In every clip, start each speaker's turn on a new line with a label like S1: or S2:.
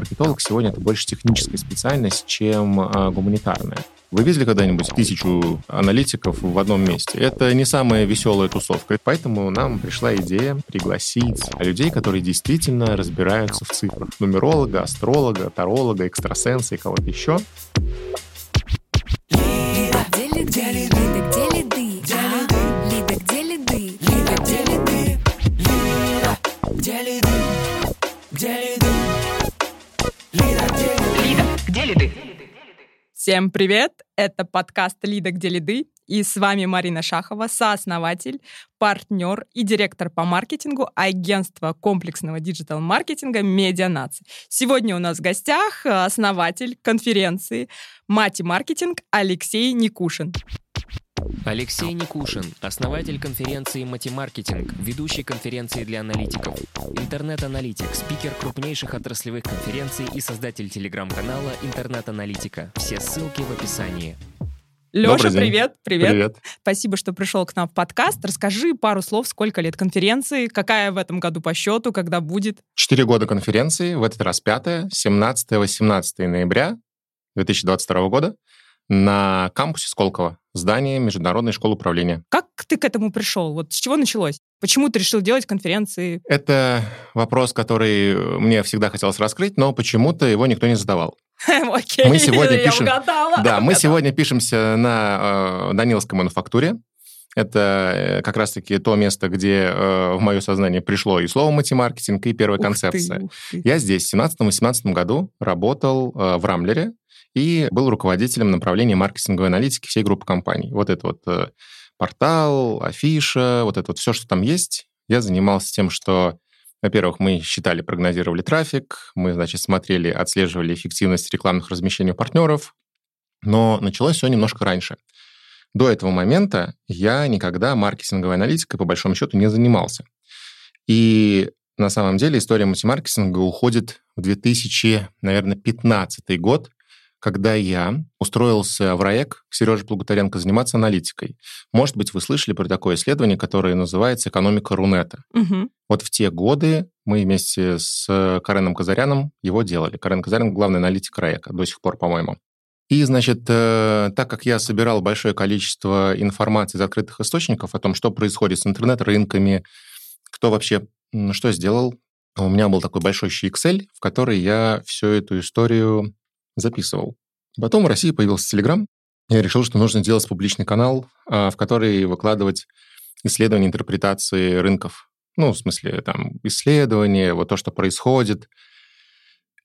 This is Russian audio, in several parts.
S1: Маркетолог сегодня это больше техническая специальность, чем а, гуманитарная. Вы видели когда-нибудь тысячу аналитиков в одном месте? Это не самая веселая тусовка. Поэтому нам пришла идея пригласить людей, которые действительно разбираются в цифрах. Нумеролога, астролога, таролога, экстрасенса и кого-то еще.
S2: Всем привет! Это подкаст «Лида. Где лиды?» И с вами Марина Шахова, сооснователь, партнер и директор по маркетингу агентства комплексного digital-маркетинга «Медианация». Сегодня у нас в гостях основатель конференции «Матемаркетинг» Алексей Никушин.
S3: Алексей Никушин, основатель конференции «Матемаркетинг», ведущий конференции для аналитиков, интернет-аналитик, спикер крупнейших отраслевых конференций и создатель телеграм-канала «Интернет-аналитика». Все ссылки в описании.
S2: Леша, привет, привет.
S1: Привет.
S2: Спасибо, что пришел к нам в подкаст. Расскажи пару слов, сколько лет конференции, какая в этом году по счету, когда будет?
S1: Четыре года конференции, в этот раз пятая, 17-18 ноября 2022 года на кампусе Сколково, здание Международной школы управления.
S2: Как ты к этому пришел? Вот с чего началось? Почему ты решил делать конференции?
S1: Это вопрос, который мне всегда хотелось раскрыть, но почему-то его никто не задавал.
S2: Окей,
S1: Мы сегодня
S2: я
S1: пишем-
S2: угадала.
S1: Да, мы сегодня пишемся на э, Даниловской мануфактуре. Это э, как раз-таки то место, где э, в мое сознание пришло и слово матемаркетинг, и первая
S2: Ух ты,
S1: концепция.
S2: ух ты.
S1: Я здесь в 17-18 году работал э, в Рамблере и был руководителем направления маркетинговой аналитики всей группы компаний. Вот это вот э, портал, афиша, вот это вот все, что там есть. Я занимался тем, что, во-первых, мы считали, прогнозировали трафик, мы, значит, смотрели, отслеживали эффективность рекламных размещений у партнеров, но началось все немножко раньше. До этого момента я никогда маркетинговой аналитикой, по большому счету, не занимался. И на самом деле история мультимаркетинга уходит в 2000, наверное, 15 год, когда я устроился в РАЭК к Сереже Плугутаренко заниматься аналитикой. Может быть, вы слышали про такое исследование, которое называется «Экономика Рунета».
S2: Мгм.
S1: Вот в те годы мы вместе с Кареном Казаряном его делали. Карен Казарян — главный аналитик РАЭКа до сих пор, по-моему. И, значит, э, так как я собирал большое количество информации из открытых источников о том, что происходит с интернет-рынками, кто вообще что сделал, у меня был такой большой Excel, в который я всю эту историю записывал. Потом в России появился Telegram. Я решил, что нужно делать публичный канал, а, в который выкладывать исследования, интерпретации рынков. Ну, в смысле, там, исследования, вот то, что происходит.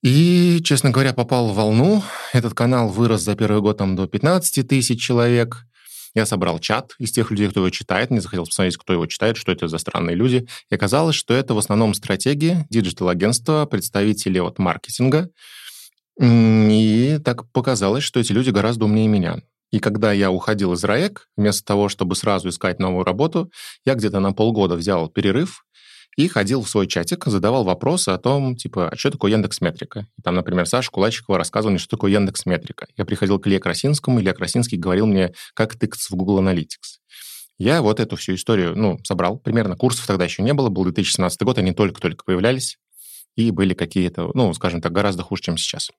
S1: И, честно говоря, попал в волну. Этот канал вырос за первый год там, до 15 тысяч человек. Я собрал чат из тех людей, кто его читает. Мне захотелось посмотреть, кто его читает, что это за странные люди. И оказалось, что это в основном стратеги, digital-агентства, представители от маркетинга. И так показалось, что эти люди гораздо умнее меня. И когда я уходил из РАЭК, вместо того, чтобы сразу искать новую работу, я где-то на полгода взял перерыв и ходил в свой чатик, задавал вопросы о том, типа, а что такое Яндекс Метрика? И там, например, Саша Кулачикова рассказывал мне, что такое Яндекс Метрика. Я приходил к Илье Красинскому, Илья Красинский говорил мне, как тыкаться в Google Analytics. Я вот эту всю историю, ну, собрал. Примерно курсов тогда еще не было, был 2017 год, они только-только появлялись, и были какие-то, ну, скажем так, гораздо хуже, чем сейчас.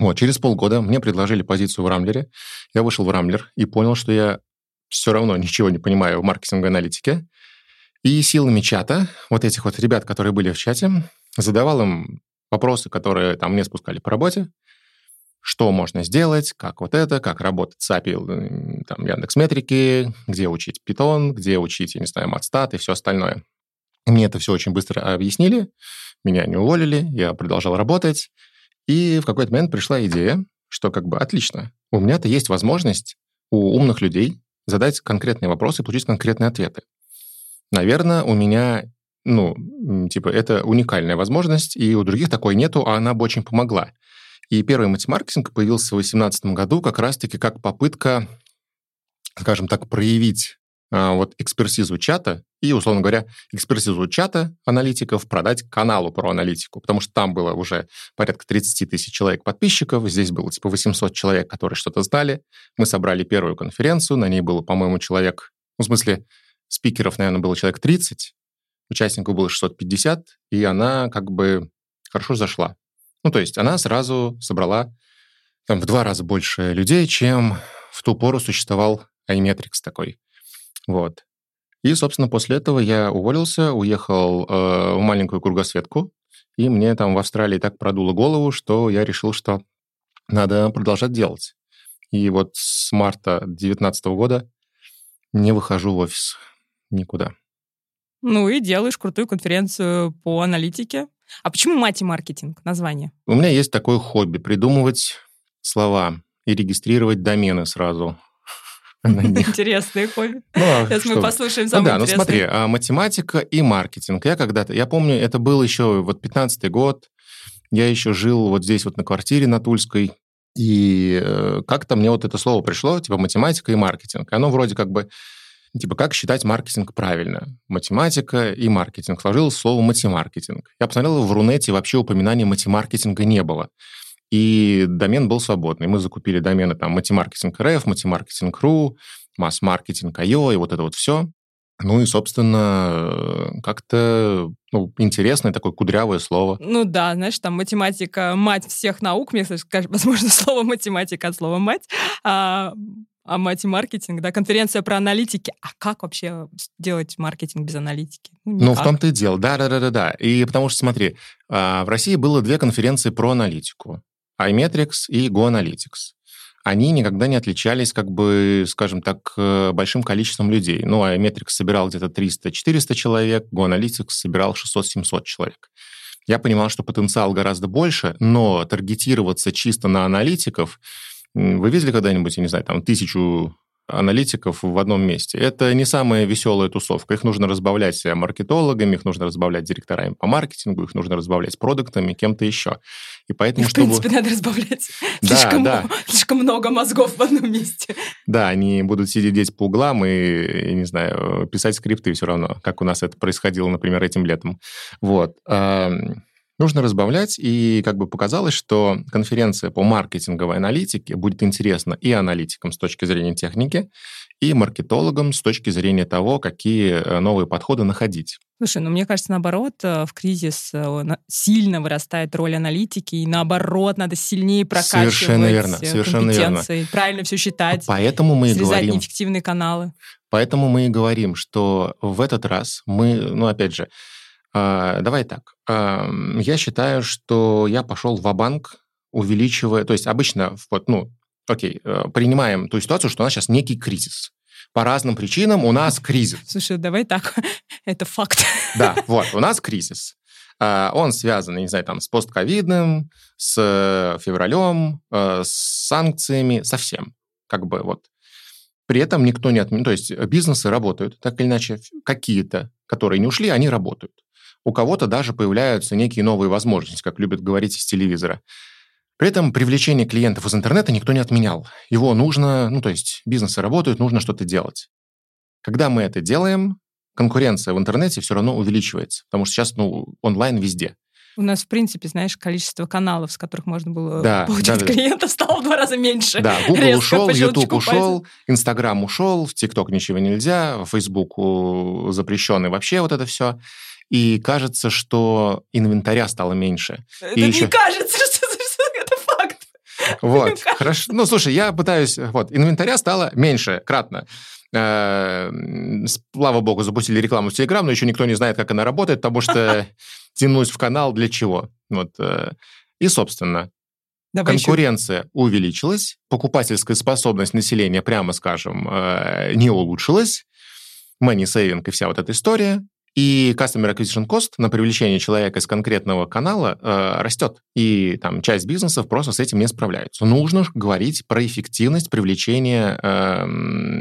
S1: Вот, через полгода мне предложили позицию в Рамблере. Я вышел в Рамблер и понял, что я все равно ничего не понимаю в маркетинговой аналитике. И силами чата, вот этих вот ребят, которые были в чате, задавал им вопросы, которые там мне спускали по работе, что можно сделать, как вот это, как работать с API там, Яндекс Метрики, где учить Python, где учить, я не знаю, матстат и все остальное. Мне это все очень быстро объяснили, меня не уволили, я продолжал работать, и в какой-то момент пришла идея, что как бы отлично, у меня-то есть возможность у умных людей задать конкретные вопросы получить конкретные ответы. Наверное, у меня, ну, типа, это уникальная возможность, и у других такой нету, а она бы очень помогла. И первый матемаркетинг появился в 2018 году как раз-таки как попытка, скажем так, проявить вот экспертизу чата и, условно говоря, экспертизу чата аналитиков продать каналу про аналитику, потому что там было уже порядка 30 тысяч человек подписчиков, здесь было типа 800 человек, которые что-то знали. Мы собрали первую конференцию, на ней было, по-моему, человек, ну, в смысле, спикеров, наверное, было человек 30, участников было 650, и она как бы хорошо зашла. Ну, то есть она сразу собрала там в два раза больше людей, чем в ту пору существовал iMetrics такой. Вот. И, собственно, после этого я уволился, уехал э, в маленькую кругосветку, и мне там в Австралии так продуло голову, что я решил, что надо продолжать делать. И вот с марта 2019 года не выхожу в офис никуда.
S2: Ну и делаешь крутую конференцию по аналитике. А почему мати-маркетинг, название?
S1: У меня есть такое хобби — придумывать слова и регистрировать домены сразу.
S2: Интересные хобби. Ну, а Сейчас мы послушаем самое
S1: ну, да, ну смотри, а математика и маркетинг. Я когда-то, я помню, это был еще вот 15-й год, я еще жил вот здесь вот на квартире на Тульской, и э, как-то мне вот это слово пришло, типа математика и маркетинг. Оно вроде как бы, типа, как считать маркетинг правильно? Математика и маркетинг. Сложилось слово матемаркетинг. Я посмотрел, в Рунете вообще упоминания матемаркетинга не было. И домен был свободный. Мы закупили домены там матемаркетинг.рф, матемаркетинг.ру, масс-маркетинг.io и вот это вот все. Ну и, собственно, как-то ну, интересное такое кудрявое слово.
S2: Ну да, знаешь, там математика, мать всех наук, мне, кстати, возможно, слово математика от слова мать, а, а мать-маркетинг, да, конференция про аналитики. А как вообще делать маркетинг без аналитики?
S1: Ну, ну в том-то и дело, да-да-да-да. И потому что, смотри, а, в России было две конференции про аналитику iMetrics и GoAnalytics. Они никогда не отличались, как бы, скажем так, э, большим количеством людей. Ну, iMetrics собирал где-то 300-400 человек, GoAnalytics собирал 600-700 человек. Я понимал, что потенциал гораздо больше, но таргетироваться чисто на аналитиков, вы видели когда-нибудь, я не знаю, там, тысячу аналитиков в одном месте. Это не самая веселая тусовка. Их нужно разбавлять маркетологами, их нужно разбавлять директорами по маркетингу, их нужно разбавлять продуктами, кем-то еще.
S2: И поэтому, чтобы... в принципе, надо разбавлять. Да, слишком, да. слишком много мозгов в одном месте.
S1: Да, они будут сидеть здесь по углам и, я не знаю, писать скрипты все равно, как у нас это происходило, например, этим летом. Вот нужно разбавлять, и как бы показалось, что конференция по маркетинговой аналитике будет интересна и аналитикам с точки зрения техники, и маркетологам с точки зрения того, какие э, новые подходы находить.
S2: Слушай, ну мне кажется, наоборот, э, в кризис э, сильно вырастает роль аналитики, и наоборот, надо сильнее прокачивать совершенно верно, совершенно компетенции, верно. правильно все считать,
S1: Поэтому мы и говорим,
S2: неэффективные каналы.
S1: Поэтому мы и говорим, что в этот раз мы, ну опять же, давай так. Я считаю, что я пошел в банк увеличивая... То есть обычно, вот, ну, окей, э, принимаем ту ситуацию, что у нас сейчас некий кризис. По разным причинам у нас кризис.
S2: Слушай, давай так, это факт.
S1: Да, вот, у нас кризис. А, он связан, не знаю, там, с постковидным, с э, февралем, э, с санкциями, со всем. Как бы вот. При этом никто не отменил. То есть бизнесы работают, так или иначе, какие-то, которые не ушли, они работают. У кого-то даже появляются некие новые возможности, как любят говорить из телевизора. При этом привлечение клиентов из интернета никто не отменял. Его нужно, ну то есть бизнесы работают, нужно что-то делать. Когда мы это делаем, конкуренция в интернете все равно увеличивается, потому что сейчас ну, онлайн везде.
S2: У нас, в принципе, знаешь, количество каналов, с которых можно было да, получать да, клиентов, да. стало в два раза меньше.
S1: Да, Google Резко ушел, YouTube ушел, Instagram ушел, в TikTok ничего нельзя, в Facebook запрещенный вообще вот это все и кажется, что инвентаря стало меньше.
S2: Это и не еще... кажется, что это факт.
S1: Вот, хорошо. Ну, слушай, я пытаюсь... Вот, инвентаря стало меньше, кратно. Э, слава богу, запустили рекламу в Телеграм, но еще никто не знает, как она работает, потому что тянусь в канал для чего. Вот. Э, и, собственно, Давай конкуренция еще. увеличилась, покупательская способность населения, прямо скажем, э, не улучшилась, money saving и вся вот эта история. И Customer Acquisition Cost на привлечение человека из конкретного канала э, растет. И там часть бизнесов просто с этим не справляются. Нужно говорить про эффективность привлечения э,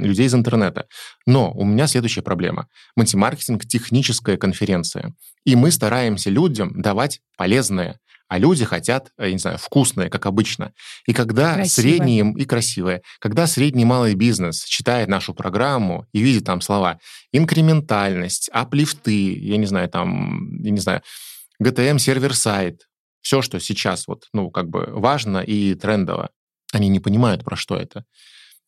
S1: людей из интернета. Но у меня следующая проблема. Мультимаркетинг — техническая конференция. И мы стараемся людям давать полезное а люди хотят, я не знаю, вкусное, как обычно. И когда красивое. средний и красивое, когда средний малый бизнес читает нашу программу и видит там слова инкрементальность, аплифты, я не знаю, там, я не знаю, GTM сервер-сайт, все, что сейчас вот, ну, как бы важно и трендово, они не понимают, про что это.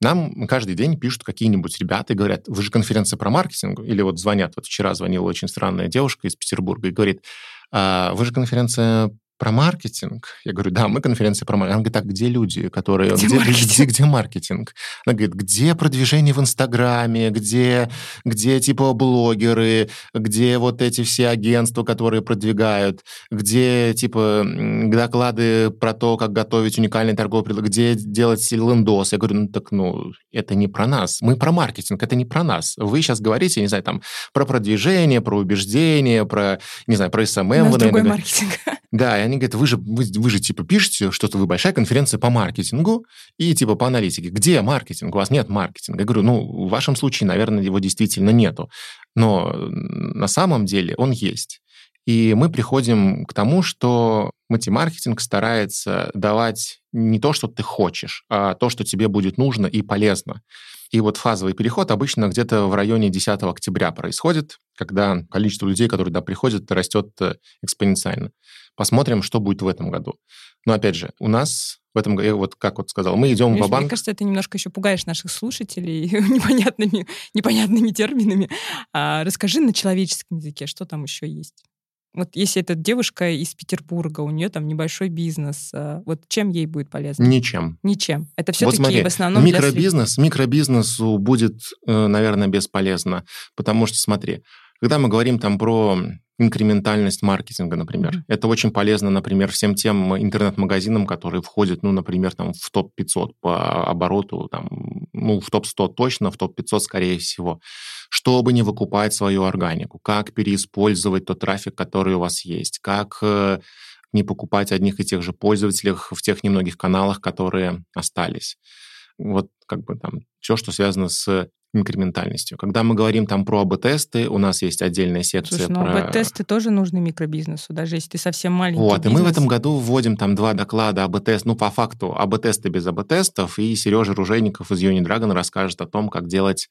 S1: Нам каждый день пишут какие-нибудь ребята и говорят, вы же конференция про маркетинг, или вот звонят, вот вчера звонила очень странная девушка из Петербурга и говорит, а, вы же конференция про маркетинг? Я говорю, да, мы конференция про маркетинг. Она говорит, так, где люди, которые...
S2: Где
S1: где,
S2: маркетинг?
S1: где, где маркетинг? Она говорит, где продвижение в Инстаграме, где, где типа блогеры, где вот эти все агентства, которые продвигают, где типа доклады про то, как готовить уникальный торговый предложение, где делать лендос. Я говорю, ну так, ну, это не про нас. Мы про маркетинг, это не про нас. Вы сейчас говорите, не знаю, там, про продвижение, про убеждение, про, не знаю, про СММ.
S2: У нас другой маркетинг.
S1: да, они говорят, вы же, вы, вы же типа пишете, что вы большая конференция по маркетингу и типа по аналитике. Где маркетинг? У вас нет маркетинга. Я говорю, ну, в вашем случае, наверное, его действительно нету. Но на самом деле он есть. И мы приходим к тому, что мультимаркетинг старается давать не то, что ты хочешь, а то, что тебе будет нужно и полезно. И вот фазовый переход обычно где-то в районе 10 октября происходит, когда количество людей, которые туда приходят, растет э, экспоненциально. Посмотрим, что будет в этом году. Но опять же, у нас в этом году, вот как вот сказал, мы идем в банк
S2: Мне кажется, ты немножко еще пугаешь наших слушателей непонятными, непонятными терминами. А, расскажи на человеческом языке, что там еще есть. Вот если это девушка из Петербурга, у нее там небольшой бизнес, а, вот чем ей будет полезно?
S1: Ничем.
S2: Ничем. Это
S1: Вот
S2: все-таки
S1: смотри,
S2: в основном для
S1: микробизнес, микробизнесу будет, э, наверное, бесполезно, потому что, смотри, когда мы говорим там про инкрементальность маркетинга, например,
S2: Мгм.
S1: это очень полезно, например, всем тем интернет-магазинам, которые входят, ну, например, там в топ-500 по обороту, там, ну, в топ-100 точно, в топ-500 скорее всего, чтобы не выкупать свою органику, как переиспользовать тот трафик, который у вас есть, как э, не покупать одних и тех же пользователей в тех немногих каналах, которые остались. Вот как бы там все, что связано с инкрементальностью. Когда мы говорим там про АБ-тесты, у нас есть отдельная секция
S2: Слушай, ну
S1: про...
S2: АБ-тесты тоже нужны микробизнесу, даже если ты совсем маленький
S1: Вот, и мы в
S2: бизнес.
S1: этом году вводим там два доклада АБ-тест, ну, по факту, АБ-тесты без АБ-тестов, и Сережа Ружейников из Юни Dragon расскажет о том, как делать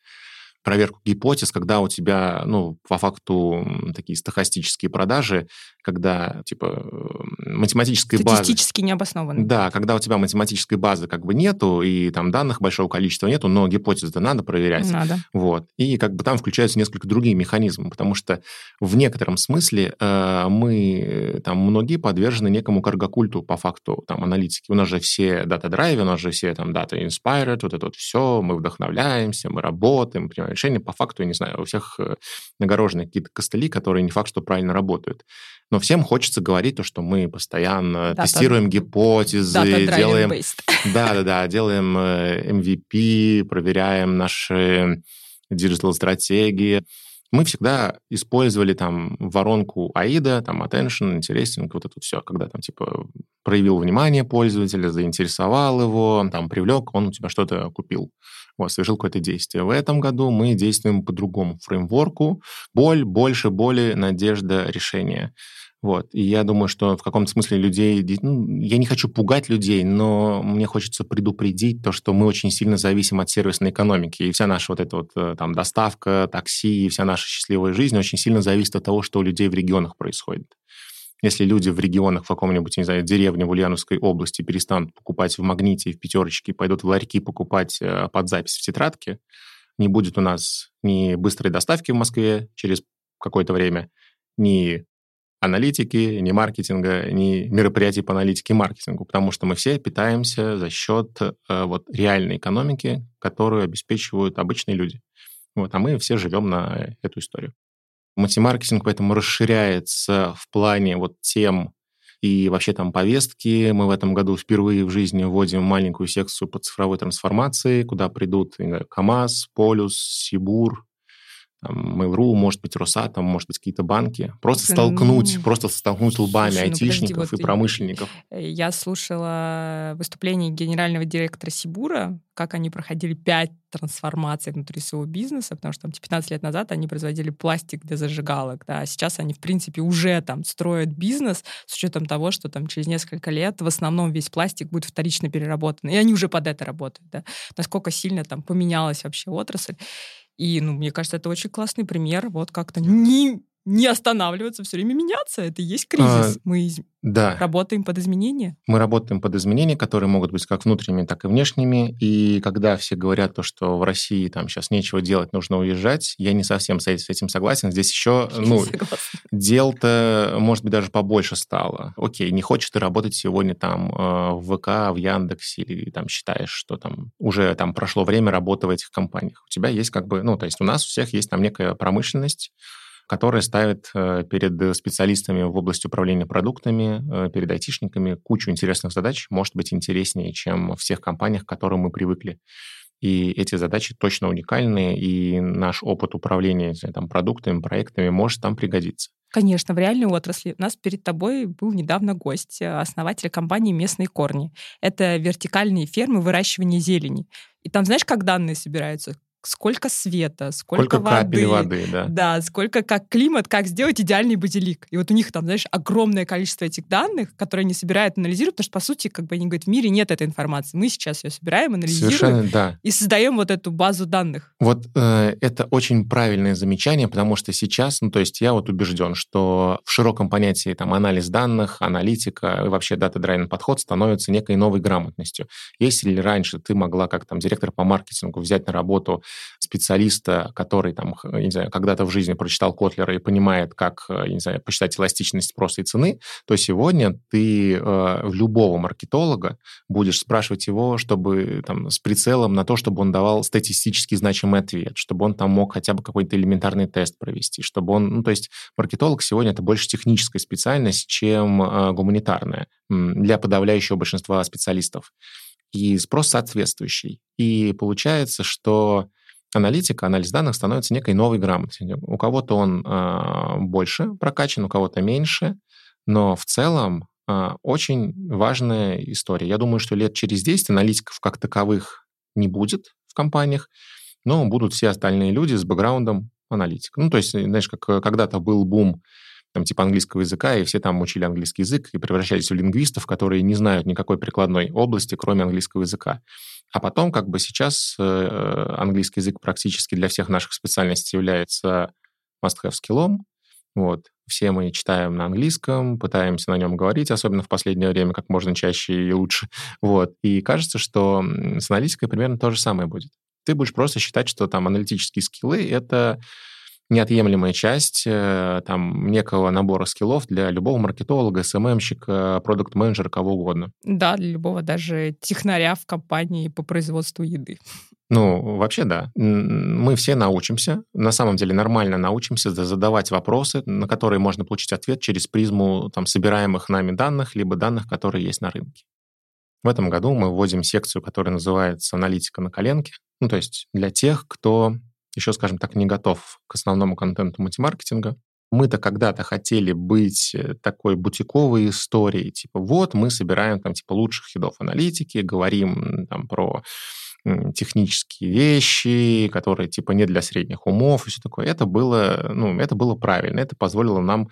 S1: проверку гипотез, когда у тебя, ну, по факту такие стахастические продажи, когда, типа, э, математической базы...
S2: Статистически необоснованно.
S1: Да, когда у тебя математической базы как бы нету, и там данных большого количества нету, но гипотезы надо проверять.
S2: Надо.
S1: Вот. И как бы там включаются несколько другие механизмы, потому что в некотором смысле э, мы, э, там, многие подвержены некому каргокульту по факту там аналитики. У нас же все дата-драйвы, у нас же все там дата inspired, вот это вот все, мы вдохновляемся, мы работаем, принимаем решения. По факту, я не знаю, у всех э, нагорожены какие-то костыли, которые не факт, что правильно работают. Но всем хочется говорить то, что мы постоянно
S2: Дата-
S1: тестируем гипотезы, делаем да-да-да, делаем э, MVP, проверяем наши диджитал-стратегии. Мы всегда использовали там воронку AIDA, там attention, interesting, вот это все, когда там типа проявил внимание пользователя, заинтересовал его, там привлек, он у тебя что-то купил, вот, совершил какое-то действие. В этом году мы действуем по другому фреймворку. Боль, больше боли, надежда, решение. Вот. И я думаю, что в каком-то смысле людей... ну, я не хочу пугать людей, но мне хочется предупредить то, что мы очень сильно зависим от сервисной экономики. И вся наша вот эта вот э, там доставка, такси, и вся наша счастливая жизнь очень сильно зависит от того, что у людей в регионах происходит. Если люди в регионах, в каком-нибудь, не знаю, деревне в Ульяновской области перестанут покупать в «Магните» и в «Пятерочке», пойдут в ларьки покупать э, под запись в тетрадке, не будет у нас ни быстрой доставки в Москве через какое-то время, ни аналитики, ни маркетинга, ни мероприятий по аналитике и маркетингу, потому что мы все питаемся за счет э, вот реальной экономики, которую обеспечивают обычные люди. Вот, а мы все живем на эту историю. Мультимаркетинг поэтому расширяется в плане вот тем и вообще там повестки. Мы в этом году впервые в жизни вводим маленькую секцию по цифровой трансформации, куда придут КАМАЗ, Полюс, Сибур, там, Mail.ru, может быть, Росатом, может быть, какие-то банки. Просто
S2: Слушай,
S1: столкнуть,
S2: ну,
S1: просто столкнуть лбами
S2: слушай, ну, подожди,
S1: айтишников
S2: вот
S1: и промышленников.
S2: Э, Я слушала выступление генерального директора Сибура, как они проходили пять трансформаций внутри своего бизнеса, потому что там 15 лет назад они производили пластик для зажигалок, да, а сейчас они, в принципе, уже там строят бизнес с учетом того, что там через несколько лет в основном весь пластик будет вторично переработан, и они уже под это работают, да. Насколько сильно там поменялась вообще отрасль. И, ну, мне кажется, это очень классный пример, вот как-то не не останавливаться, все время меняться. Это и есть кризис.
S1: А,
S2: Мы
S1: Да,
S2: работаем под изменения.
S1: мы работаем под изменения, которые могут быть как внутренними, так и внешними. И когда все говорят то, что в России там сейчас нечего делать, нужно уезжать, я не совсем с этим согласен. Здесь еще, ну, дел-то, может быть, даже побольше стало. Окей, не хочешь ты работать сегодня там э, в ВК, в Яндексе, или там считаешь, что там уже там прошло время работы в этих компаниях. У тебя есть как бы, ну, то есть у нас у всех есть там некая промышленность, которая ставит э, перед специалистами в области управления продуктами, э, перед айтишниками кучу интересных задач, может быть, интереснее, чем в всех компаниях, к которым мы привыкли. И эти задачи точно уникальные, и наш опыт управления там, продуктами, проектами может там пригодиться.
S2: Конечно, в реальной отрасли. У нас перед тобой был недавно гость, э, основатель компании «Местные корни». Это вертикальные фермы выращивания зелени. И там, знаешь, как данные собираются? Сколько света, сколько,
S1: Сколько капель воды, да.
S2: Да, сколько как климат, как сделать идеальный базилик. И вот у них там, знаешь, огромное количество этих данных, которые они собирают, анализируют, потому что, по сути, как бы они говорят, в мире нет этой информации. Мы сейчас ее собираем, анализируем
S1: Совершенно, да.
S2: и создаем вот эту базу данных.
S1: Вот э, это очень правильное замечание, потому что сейчас, ну, то есть я вот убежден, что в широком понятии там анализ данных, аналитика и вообще дата-драйвен подход становится некой новой грамотностью. Если раньше ты могла как там директор по маркетингу взять на работу специалиста, который там, не знаю, когда-то в жизни прочитал Котлера и понимает, как, э, не знаю, посчитать эластичность спроса и цены, то сегодня ты э, любого маркетолога будешь спрашивать его, чтобы там с прицелом на то, чтобы он давал статистически значимый ответ, чтобы он там мог хотя бы какой-то элементарный тест провести, чтобы он, ну, то есть маркетолог сегодня это больше техническая специальность, чем э, гуманитарная для подавляющего большинства специалистов. И спрос соответствующий. И получается, что аналитика, анализ данных становится некой новой грамотой. У кого-то он э, больше прокачан, у кого-то меньше, но в целом а, очень важная история. Я думаю, что лет через 10 аналитиков как таковых не будет в компаниях, но будут все остальные люди с бэкграундом аналитика. Ну, то есть, знаешь, как э, когда-то был бум там, типа английского языка, и все там учили английский язык и превращались в лингвистов, которые не знают никакой прикладной области, кроме английского языка. А потом, как бы сейчас э, английский язык практически для всех наших специальностей является must-have скиллом. Вот. Все мы читаем на английском, пытаемся на нем говорить, особенно в последнее время, как можно чаще и лучше. Вот. И кажется, что с аналитикой примерно то же самое будет. Ты будешь просто считать, что там аналитические скиллы — это неотъемлемая часть э, там некого набора скиллов для любого маркетолога, СММщика, продукт-менеджера, кого угодно.
S2: Да, для любого даже технаря в компании по производству еды.
S1: Ну, вообще, да. Мы все научимся, на самом деле нормально научимся за- задавать вопросы, на которые можно получить ответ через призму там, собираемых нами данных, либо данных, которые есть на рынке. В этом году мы вводим секцию, которая называется «Аналитика на коленке». Ну, то есть для тех, кто еще, скажем так, не готов к основному контенту мультимаркетинга. Мы-то когда-то хотели быть э, такой бутиковой историей, типа вот мы собираем там типа лучших хидов аналитики, говорим там про технические вещи, которые типа не для средних умов и все такое. Это было, ну, это было правильно. Это позволило нам,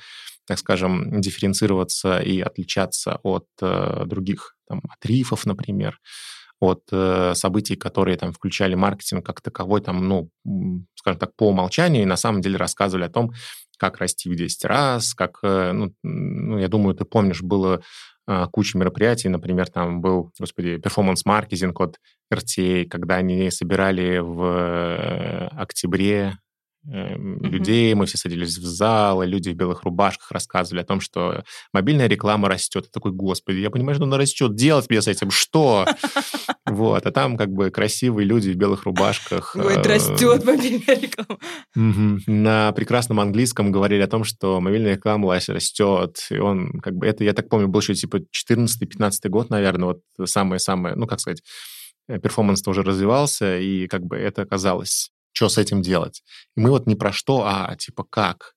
S1: так скажем, дифференцироваться и отличаться от э, других, там, от рифов, например, от э, событий, которые там включали маркетинг как таковой, там, ну, скажем так, по умолчанию, и на самом деле рассказывали о том, как расти в 10 раз, как, э, ну, ну, я думаю, ты помнишь, было а, куча мероприятий, например, там был, господи, перформанс-маркетинг от RTA, когда они собирали в э, октябре э, людей, мы все садились в зал, и люди в белых рубашках рассказывали о том, что мобильная реклама растет. Я такой, господи, я понимаю, что она растет, делать мне с этим что? Вот, а там как бы красивые люди в белых рубашках.
S2: Ой,
S1: э,
S2: растет мобильная реклама.
S1: На прекрасном английском говорили о том, что мобильная реклама растет. И он, как бы, это, я так помню, был еще типа 14-15 год, наверное, вот самое-самое, ну, как сказать, э, перформанс уже развивался, и как бы это оказалось, что с этим делать. И мы вот не про что, а типа как.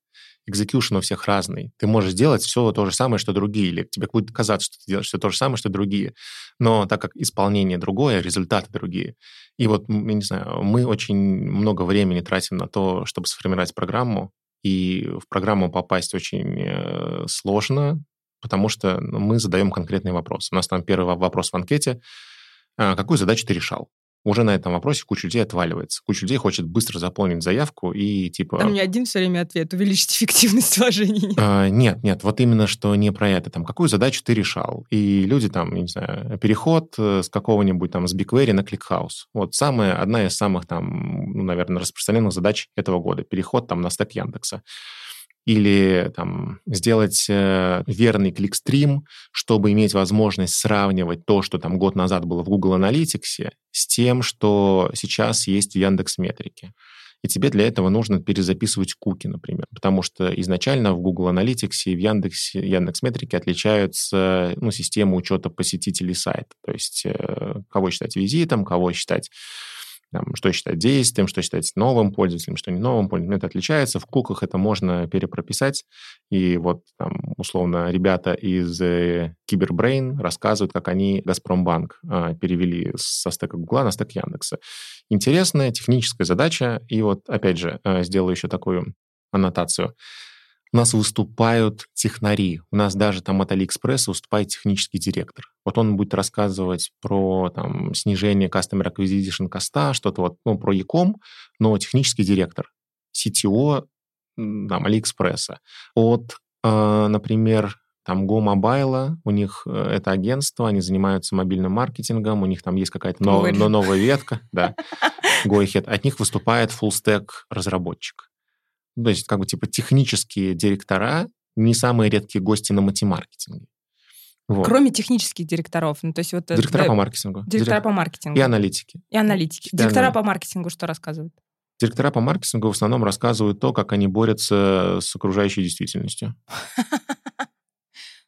S1: Execution у всех разный. Ты можешь делать все то же самое, что другие, или тебе будет казаться, что ты делаешь все то же самое, что другие. Но так как исполнение другое, результаты другие. И вот, я не знаю, мы очень много времени тратим на то, чтобы сформировать программу, и в программу попасть очень э, сложно, потому что ну, мы задаем конкретный вопрос. У нас там первый во- вопрос в анкете. А, Какую задачу ты решал? Уже на этом вопросе куча людей отваливается. Куча людей хочет быстро заполнить заявку и типа...
S2: Там не один все время ответ, увеличить эффективность вложений.
S1: А, нет, нет, вот именно что не про это. Там, какую задачу ты решал? И люди там, не знаю, переход э, с какого-нибудь там с BigQuery на ClickHouse. Вот самая, одна из самых там, ну, наверное, распространенных задач этого года. Переход там на стек Яндекса или там, сделать э, верный кликстрим, чтобы иметь возможность сравнивать то, что там год назад было в Google Analytics, с тем, что сейчас есть в Яндекс Метрике. И тебе для этого нужно перезаписывать куки, например, потому что изначально в Google Analytics и в Яндекс, Яндекс Метрике отличаются ну, системы учета посетителей сайта. То есть э, кого считать визитом, кого считать там, что считать действием, что считать новым пользователем, что не новым пользователем. Это отличается. В куках это можно перепрописать. И вот, там, условно, ребята из CyberBrain рассказывают, как они Газпромбанк э, перевели со стека Гугла на стек Яндекса. Интересная техническая задача. И вот, опять же, э, сделаю еще такую аннотацию у нас выступают технари. У нас даже там от Алиэкспресса выступает технический директор. Вот он будет рассказывать про там, снижение Customer Acquisition cost а, что-то вот, ну, про e-com, но технический директор, CTO там, Алиэкспресса. От, э, например, там Go Mobile, у них э, это агентство, они занимаются мобильным маркетингом, у них там есть какая-то но новая ветка, да, Go Ahead. От них выступает full stack разработчик. То есть, как бы, типа, технические директора не самые редкие гости на матемаркетинге.
S2: Вот. Кроме технических директоров. Ну, то есть вот,
S1: э, директора да, по маркетингу.
S2: Директора Дирек... по маркетингу.
S1: И аналитики.
S2: И аналитики. И директора аналитики. по маркетингу что рассказывают?
S1: Директора по маркетингу в основном рассказывают то, как они борются с окружающей действительностью.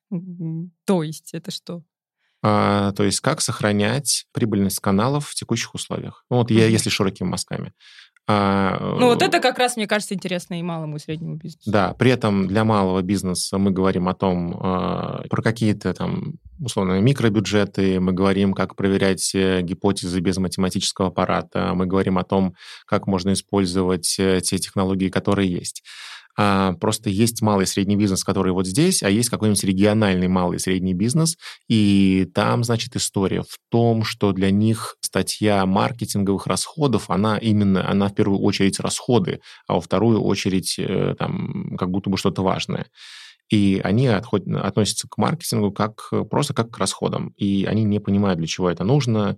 S2: То есть это что?
S1: А, то есть как сохранять прибыльность каналов в текущих условиях. Ну, вот я, если широкими мазками.
S2: А, ну, вот это как раз, мне кажется, интересно и малому, и среднему бизнесу.
S1: Да, при этом для малого бизнеса мы говорим о том, а, про какие-то там, условно, микробюджеты, мы говорим, как проверять э, гипотезы без математического аппарата, мы говорим о том, как можно использовать э, те технологии, которые есть. А, просто есть малый и средний бизнес, который вот здесь, а есть какой-нибудь региональный малый и средний бизнес, и там, значит, история в том, что для них статья маркетинговых расходов, она именно, она в первую очередь расходы, а во вторую очередь э, там как будто бы что-то важное. И они отходят, относятся к маркетингу как просто как к расходам. И они не понимают, для чего это нужно.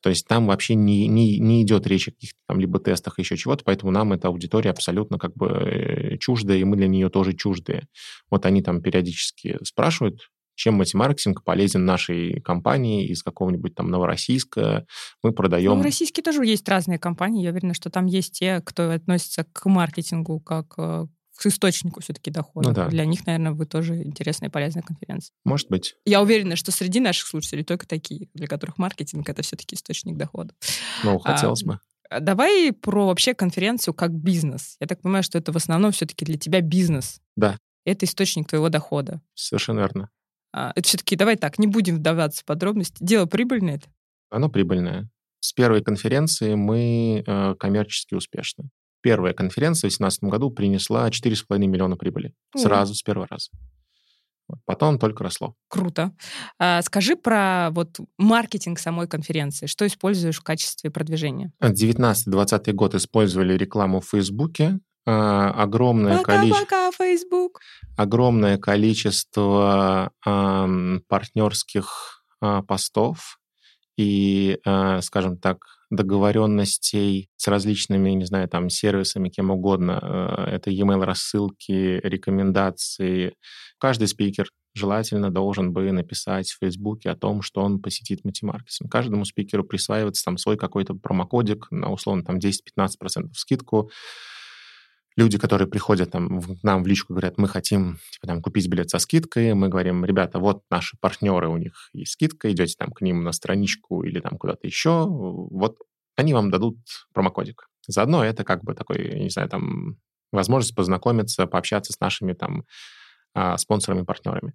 S1: То есть там вообще не, не, не идет речь о каких-то там либо тестах, еще чего-то, поэтому нам эта аудитория абсолютно как бы э, чуждая, и мы для нее тоже чуждые. Вот они там периодически спрашивают, чем мультимаркетинг полезен нашей компании из какого-нибудь там Новороссийска. Мы продаем...
S2: В Российске тоже есть разные компании. Я уверена, что там есть те, кто относится к маркетингу как э, к источнику все-таки дохода. Ну, да. Для них, наверное, вы тоже интересная и полезная конференция.
S1: Может быть.
S2: Я уверена, что среди наших слушателей только такие, для которых маркетинг — это все-таки источник дохода.
S1: Ну, хотелось а, бы.
S2: Давай про вообще конференцию как бизнес. Я так понимаю, что это в основном все-таки для тебя бизнес.
S1: Да.
S2: Это источник твоего дохода.
S1: Совершенно верно.
S2: А, это все-таки, давай так, не будем вдаваться в подробности. Дело прибыльное это?
S1: Оно прибыльное. С первой конференции мы э, коммерчески успешны. Первая конференция в 2018 году принесла 4,5 миллиона прибыли. Сразу, с первого раза. Потом только росло.
S2: Круто. А, скажи про вот маркетинг самой конференции. Что используешь в качестве продвижения?
S1: 19-20 год использовали рекламу в Фейсбуке. А, огромное
S2: пока,
S1: количество...
S2: Пока, Facebook.
S1: Огромное количество а, партнерских а, постов и, а, скажем так, договоренностей с различными, не знаю, там, сервисами, кем угодно. Э, это e-mail рассылки, рекомендации. Каждый спикер желательно должен бы написать в Фейсбуке о том, что он посетит мультимаркетинг. Каждому спикеру присваивается там свой какой-то промокодик на условно там 10-15% скидку. Люди, которые приходят там к нам в личку, говорят, мы хотим типа, там, купить билет со скидкой, мы говорим, ребята, вот наши партнеры, у них есть скидка, идете там к ним на страничку или там куда-то еще, вот они вам дадут промокодик. Заодно это как бы такой, я не знаю, там возможность познакомиться, пообщаться с нашими там а, спонсорами, партнерами.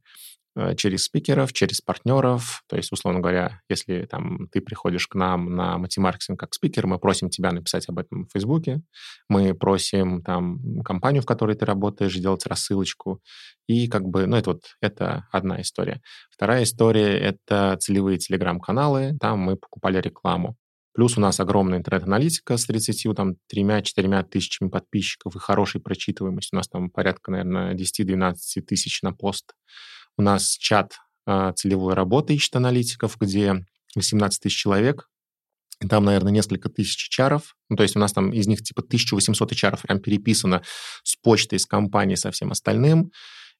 S1: Э, через спикеров, через партнеров. То есть, условно говоря, если там ты приходишь к нам на матемаркетинг как спикер, мы просим тебя написать об этом в Фейсбуке, мы просим там компанию, в которой ты работаешь, сделать рассылочку. И как бы, ну, это вот, это одна история. Вторая история — это целевые телеграм-каналы. Там мы покупали рекламу. Плюс у нас огромная интернет-аналитика с 30, там, 3-4 тысячами подписчиков и хорошей прочитываемостью. У нас там порядка, наверное, 10-12 тысяч на пост. У нас чат э, целевой работы ищет аналитиков, где 18 тысяч человек, там, наверное, несколько тысяч чаров. Ну, то есть у нас там из них типа 1800 чаров прям переписано с почтой, с компанией, со всем остальным.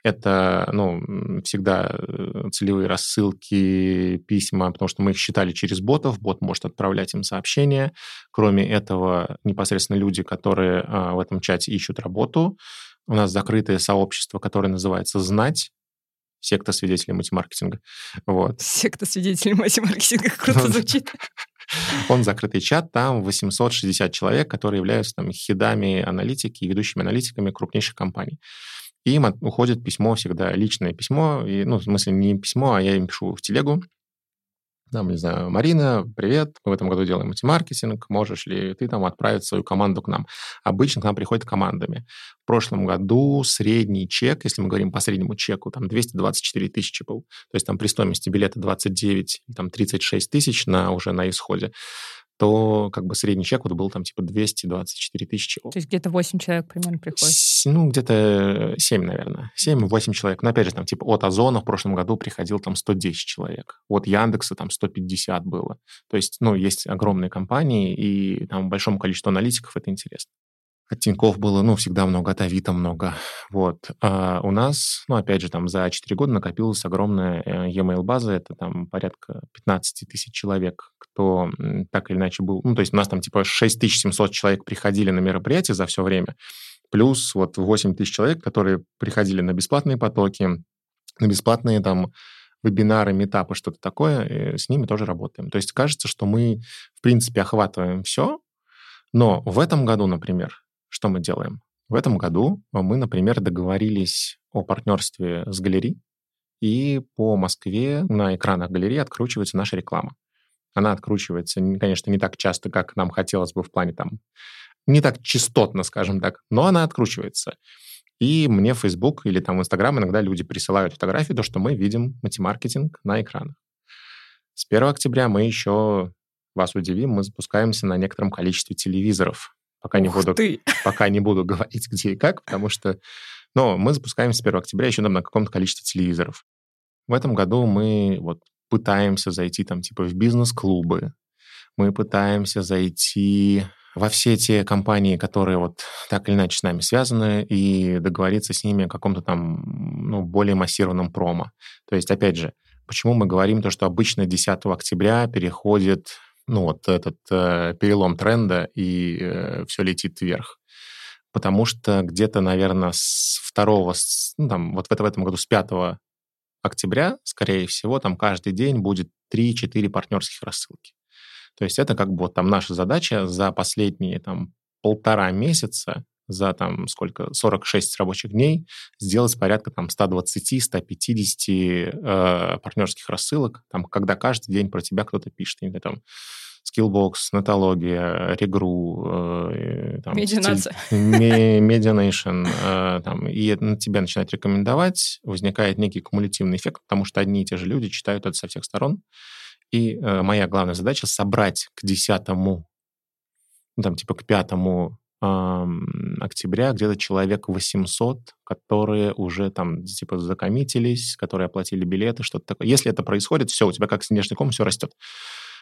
S1: Это, ну, всегда э, целевые рассылки, письма, потому что мы их считали через ботов, бот может отправлять им сообщения. Кроме этого, непосредственно люди, которые а, в этом чате ищут работу. У нас закрытое сообщество, которое называется «Знать», секта свидетелей мультимаркетинга. Вот.
S2: Секта свидетелей мультимаркетинга круто звучит.
S1: Он закрытый чат, там 860 человек, которые являются там хедами аналитики и ведущими аналитиками крупнейших компаний. И им уходит письмо всегда, личное письмо, и, ну, в смысле, не письмо, а я им пишу в телегу, там, не знаю, Марина, привет, мы в этом году делаем мультимаркетинг, можешь ли ты там отправить свою команду к нам? Обычно к нам приходят командами. В прошлом году средний чек, если мы говорим по среднему чеку, там 224 тысячи был. То есть там при стоимости билета 29, там 36 тысяч на, уже на исходе то как бы средний чек вот был там типа 224 тысячи.
S2: То есть где-то 8 человек примерно приходит?
S1: С, ну, где-то 7, наверное. 7-8 человек. Но опять же, там типа от Озона в прошлом году приходил там 110 человек. Вот Яндекса там 150 было. То есть, ну, есть огромные компании, и там большому количеству аналитиков это интересно. От Тинькофф было, ну, всегда много, от Авито много. Вот. А у нас, ну, опять же, там за 4 года накопилась огромная э, e-mail база, это там порядка 15 тысяч человек, кто так или иначе был... Ну, то есть у нас там типа 6700 человек приходили на мероприятия за все время, плюс вот 8 тысяч человек, которые приходили на бесплатные потоки, на бесплатные там вебинары, метапы, что-то такое, с ними тоже работаем. То есть кажется, что мы, в принципе, охватываем все, но в этом году, например, что мы делаем? В этом году мы, например, договорились о партнерстве с галереей, и по Москве на экранах галереи откручивается наша реклама. Она откручивается, конечно, не так часто, как нам хотелось бы в плане там, не так частотно, скажем так, но она откручивается. И мне Facebook или там Instagram иногда люди присылают фотографии, то, что мы видим мультимаркетинг на экранах. С 1 октября мы еще, вас удивим, мы запускаемся на некотором количестве телевизоров Пока не, буду, ты. пока не буду говорить, где и как, потому что... Но мы запускаемся с 1 октября еще на каком-то количестве телевизоров. В этом году мы вот пытаемся зайти там типа в бизнес-клубы, мы пытаемся зайти во все те компании, которые вот так или иначе с нами связаны, и договориться с ними о каком-то там ну, более массированном промо. То есть, опять же, почему мы говорим то, что обычно 10 октября переходит ну, вот этот э, перелом тренда, и э, все летит вверх. Потому что где-то, наверное, с второго, ну, там, вот в, в этом году с 5 октября, скорее всего, там каждый день будет 3-4 партнерских рассылки. То есть это как бы вот там наша задача за последние там полтора месяца за там сколько, 46 рабочих дней сделать порядка там 120-150 э, партнерских рассылок, там, когда каждый день про тебя кто-то пишет, или там Skillbox, Нетология, Reg.ru, э, там,
S2: Медианация.
S1: MediaNation, э, там, и на тебя начинают рекомендовать, возникает некий кумулятивный эффект, потому что одни и те же люди читают это со всех сторон. И э, моя главная задача собрать к 10 ну, там, типа к 5 октября где-то человек 800, которые уже там типа закоммитились, которые оплатили билеты, что-то такое. Если это происходит, все, у тебя как снежный ком, все растет.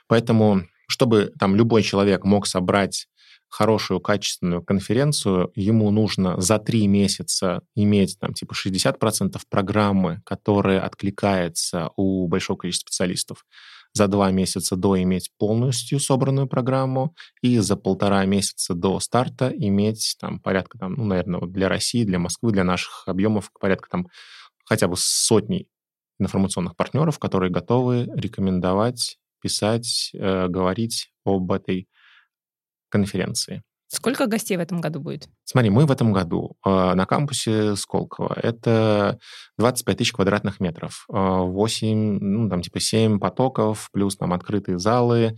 S1: Поэтому, чтобы там любой человек мог собрать хорошую, качественную конференцию, ему нужно за три месяца иметь там типа 60% программы, которая откликается у большого количества специалистов за два месяца до иметь полностью собранную программу и за полтора месяца до старта иметь там порядка, там, ну, наверное, вот для России, для Москвы, для наших объемов порядка там хотя бы сотни информационных партнеров, которые готовы рекомендовать, писать, э, говорить об этой конференции.
S2: Сколько гостей в этом году будет?
S1: Смотри, мы в этом году э, на кампусе Сколково. Это 25 тысяч квадратных метров. Э, 8, ну, там типа 7 потоков, плюс там открытые залы.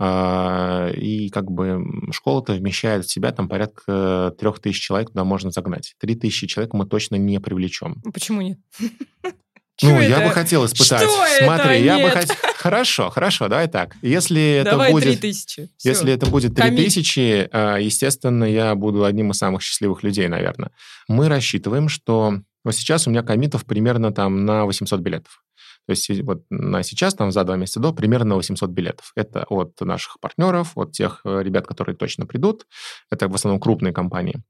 S1: Э, и как бы школа-то вмещает в себя там порядка 3 тысяч человек, туда можно загнать. 3 тысячи человек мы точно не привлечем.
S2: Почему нет?
S1: Ну, я бы хотел испытать.
S2: Что
S1: Смотри,
S2: это?
S1: я
S2: Нет.
S1: бы хотел... Хорошо, хорошо, давай так. Если
S2: Давай
S1: это будет...
S2: 3000.
S1: Если это будет
S2: Комми.
S1: 3000, а, естественно, я буду одним из самых счастливых людей, наверное. Мы рассчитываем, что вот сейчас у меня комитов примерно там на 800 билетов. То есть вот на сейчас, там за два месяца до, примерно 800 билетов. Это от наших партнеров, от тех э, ребят, которые точно придут. Это в основном крупные компании.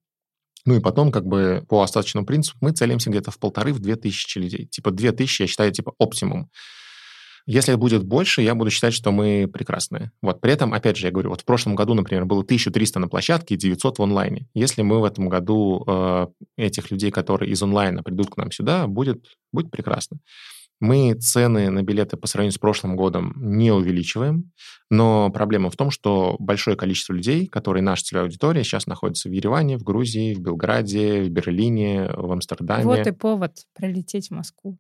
S1: Ну и потом, как бы по остаточному принципу, мы целимся где-то в полторы, в две тысячи людей. Типа две тысячи, я считаю, типа оптимум. Если будет больше, я буду считать, что мы прекрасные. Вот при этом, опять же, я говорю, вот в прошлом году, например, было 1300 на площадке и 900 в онлайне. Если мы в этом году э, этих людей, которые из онлайна придут к нам сюда, будет, будет прекрасно. Мы цены на билеты по сравнению с прошлым годом не увеличиваем, но проблема в том, что большое количество людей, которые наша целевая аудитория, сейчас находятся в Ереване, в Грузии, в Белграде, в Берлине, в Амстердаме.
S2: Вот и повод прилететь в Москву.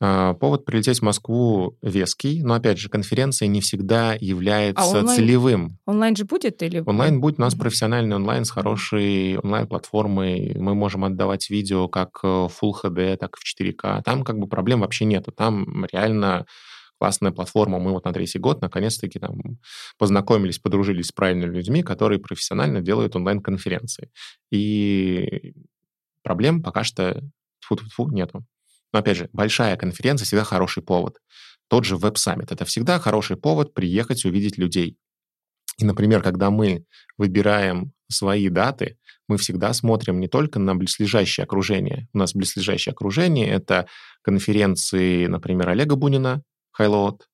S1: А, Повод прилететь в Москву веский, но, опять же, конференция не всегда является
S2: А онлайн?
S1: целевым.
S2: Онлайн же будет или...
S1: Онлайн будет у нас профессиональный онлайн с хорошей онлайн-платформой. Мы можем отдавать видео как э, в Full HD, так и в 4К. Там как бы проблем вообще нету. Там реально классная платформа. Мы вот на третий год наконец-таки там познакомились, подружились с правильными людьми, которые профессионально делают онлайн-конференции. И проблем пока что тьфу нету. Но опять же, большая конференция всегда хороший повод. Тот же веб-саммит. Это всегда хороший повод приехать увидеть людей. И, например, когда мы выбираем свои даты, мы всегда смотрим не только на близлежащее окружение. У нас близлежащее окружение — это конференции, например, Олега Бунина, HighLoad.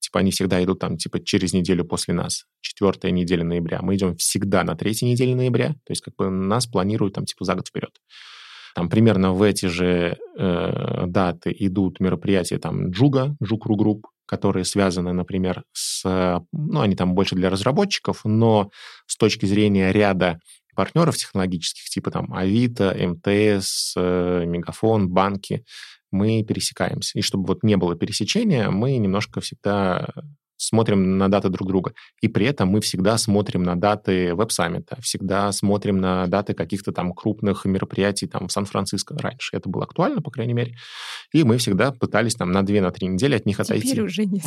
S1: Типа они всегда идут там типа через неделю после нас, четвертая неделя ноября. Мы идем всегда на третьей неделе ноября, то есть как бы нас планируют там типа за год вперед. Там примерно в эти же э, даты идут мероприятия там JUG а, JUG Ru Group, которые связаны, например, с... Ну, они там больше для разработчиков, но с точки зрения ряда партнеров технологических, типа там Авито, МТС, э, Мегафон, банки, мы пересекаемся. И чтобы вот не было пересечения, мы немножко всегда смотрим на даты друг друга. И при этом мы всегда смотрим на даты веб-саммита, всегда смотрим на даты каких-то там крупных мероприятий там в Сан-Франциско раньше. Это было актуально, по крайней мере. И мы всегда пытались там на 2-3 недели от них отойти.
S2: Теперь уже нет.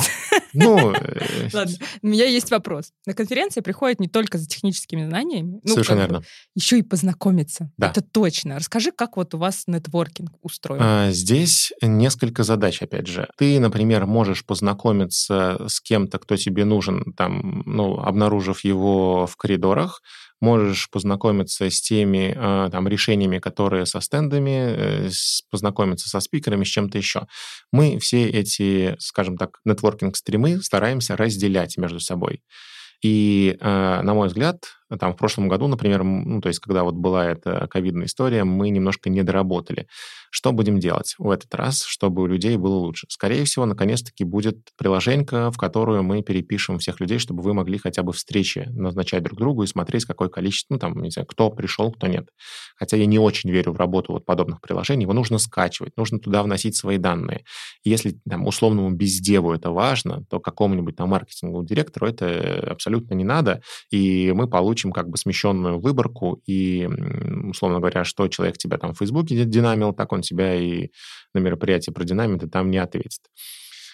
S1: Ну, э,
S2: Ладно, у меня есть вопрос. На конференции приходят не только за техническими знаниями, ну,
S1: совершенно верно.
S2: еще и познакомиться.
S1: Да.
S2: Это точно. Расскажи, как вот у вас нетворкинг устроен.
S1: А, Здесь несколько задач, опять же. Ты, например, можешь познакомиться с кем-то, кто тебе нужен, там, ну, обнаружив его в коридорах, можешь познакомиться с теми э, там, решениями, которые со стендами, э, познакомиться со спикерами, с чем-то еще. Мы все эти, скажем так, нетворкинг-стримы стараемся разделять между собой. И, э, на мой взгляд, там в прошлом году, например, ну, то есть когда вот была эта ковидная история, мы немножко не доработали. Что будем делать в этот раз, чтобы у людей было лучше? Скорее всего, наконец-таки будет приложенька, в которую мы перепишем всех людей, чтобы вы могли хотя бы встречи назначать друг другу и смотреть, какое количество, ну, там, не знаю, кто пришел, кто нет. Хотя я не очень верю в работу вот подобных приложений. Его нужно скачивать, нужно туда вносить свои данные. Если там условному бездеву это важно, то какому-нибудь там маркетинговому директору это абсолютно не надо, и мы получим как бы смещенную выборку, и, условно говоря, что человек тебя там в Фейсбуке ди- динамил, так он тебя и на мероприятии продинамит, и там не ответит.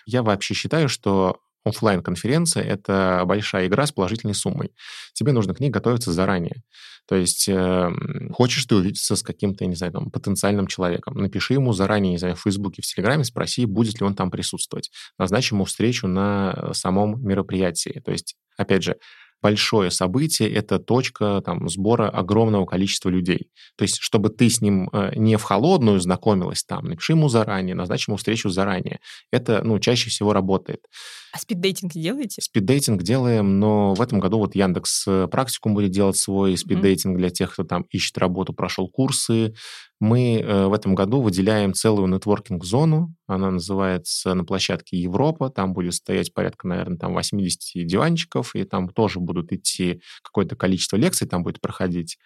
S1: Я вообще считаю, что оффлайн конференция это большая игра с положительной суммой. Тебе нужно к ней готовиться заранее. То есть э, хочешь ты увидеться с каким-то, не знаю, там, потенциальным человеком, напиши ему заранее, не знаю, в Фейсбуке, в Телеграме, спроси, будет ли он там присутствовать. Назначь ему встречу на самом мероприятии. То есть, опять же, большое событие — это точка там, сбора огромного количества людей. То есть, чтобы ты с ним э, не в холодную знакомилась там, напиши ему заранее, назначь ему встречу заранее. Это, ну, чаще всего работает.
S2: А спиддейтинг делаете?
S1: Спиддейтинг делаем, но в этом году вот Яндекс э, практикум будет делать свой спиддейтинг для тех, кто там ищет работу, прошел курсы. Мы э, в этом году выделяем целую нетворкинг-зону. Она называется на площадке Европа. Там будет стоять порядка, наверное, там 80 диванчиков, и там тоже будут идти какое-то количество лекций, там будет проходить.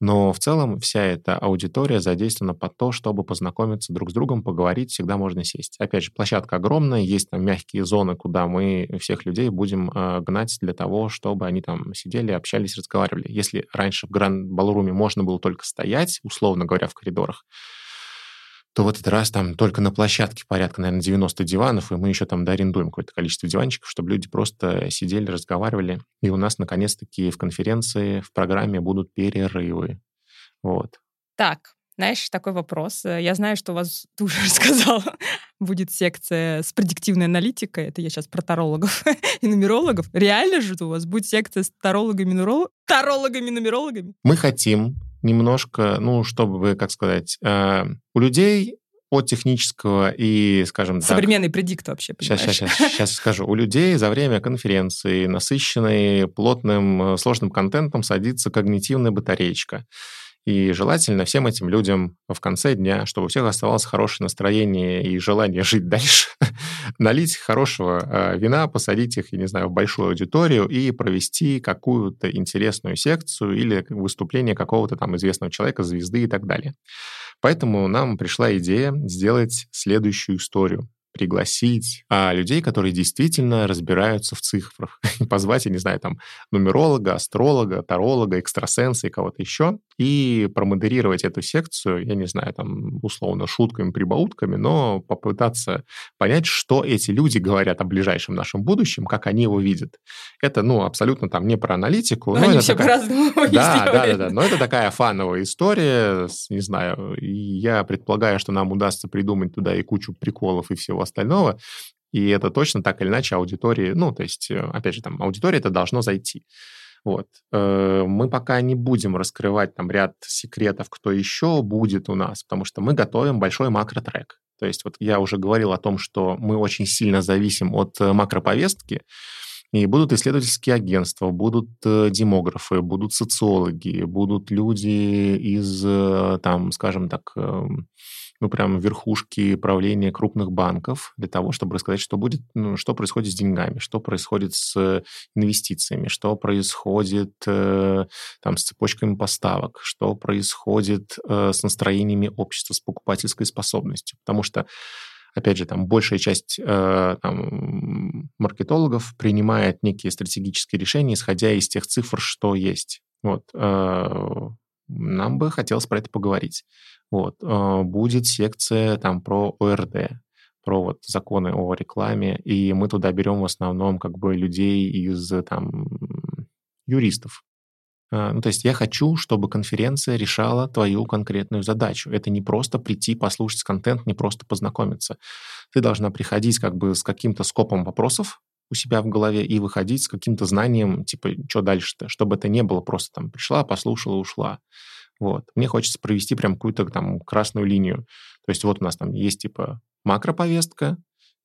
S1: Но в целом вся эта аудитория задействована под то, чтобы познакомиться друг с другом, поговорить, всегда можно сесть. Опять же, площадка огромная, есть там мягкие зоны, куда мы всех людей будем э, гнать для того, чтобы они там сидели, общались, разговаривали. Если раньше в Гранд Балруме можно было только стоять, условно говоря, в коридорах, то в этот раз там только на площадке порядка, наверное, 90 диванов, и мы еще там доарендуем какое-то количество диванчиков, чтобы люди просто сидели, разговаривали. И у нас, наконец-таки, в конференции, в программе будут перерывы. Вот.
S2: Так, знаешь, такой вопрос. Я знаю, что у вас, ты уже рассказал, будет секция с предиктивной аналитикой. Это я сейчас про тарологов и нумерологов. Реально же у вас будет секция с тарологами, нумерологами? Тарологами, нумерологами?
S1: Мы хотим немножко, ну, чтобы, как сказать, э, у людей от технического и, скажем
S2: Современный так... предикт вообще,
S1: понимаешь? Сейчас, сейчас, сейчас, сейчас скажу. У людей за время конференции, насыщенной плотным, э, сложным контентом, садится когнитивная батареечка. И желательно всем этим людям в конце дня, чтобы у всех оставалось хорошее настроение и желание жить дальше, налить хорошего э, вина, посадить их, я не знаю, в большую аудиторию и провести какую-то интересную секцию или выступление какого-то там известного человека, звезды и так далее. Поэтому нам пришла идея сделать следующую историю пригласить а, людей, которые действительно разбираются в цифрах. Позвать, я не знаю, там, нумеролога, астролога, таролога, экстрасенса и кого-то еще, и промодерировать эту секцию, я не знаю, там, условно, шутками, прибаутками, но попытаться понять, что эти люди говорят о ближайшем нашем будущем, как они его видят. Это, ну, абсолютно там не про аналитику.
S2: Но, но они все такая... по-разному
S1: да, да, да, да, но это такая фановая история, не знаю, я предполагаю, что нам удастся придумать туда и кучу приколов и всего остального, и это точно так или иначе аудитории, ну, то есть, э, опять же, там, аудитория это должно зайти. Вот. Э, мы пока не будем раскрывать там ряд секретов, кто еще будет у нас, потому что мы готовим большой макротрек. То есть вот я уже говорил о том, что мы очень сильно зависим от э, макроповестки, и будут исследовательские агентства, будут демографы, будут социологи, будут люди из, там, скажем так, эм, ну, прям верхушки правления крупных банков для того, чтобы рассказать, что будет, ну, что происходит с деньгами, что происходит с инвестициями, что происходит э, там с цепочками поставок, что происходит э, с настроениями общества, с покупательской способностью. Потому что опять же, там большая часть э, там, маркетологов принимает некие стратегические решения, исходя из тех цифр, что есть. Вот. Э, нам бы хотелось про это поговорить. Вот. А, будет секция там про ОРД, про вот законы о рекламе, и мы туда берем в основном как бы людей из там юристов. А, ну, то есть я хочу, чтобы конференция решала твою конкретную задачу. Это не просто прийти, послушать контент, не просто познакомиться. Ты должна приходить как бы с каким-то скопом вопросов у себя в голове и выходить с каким-то знанием, типа, что дальше-то, чтобы это не было просто там пришла, послушала, ушла. Вот. Мне хочется провести прям какую-то там красную линию. То есть вот у нас там есть типа макроповестка,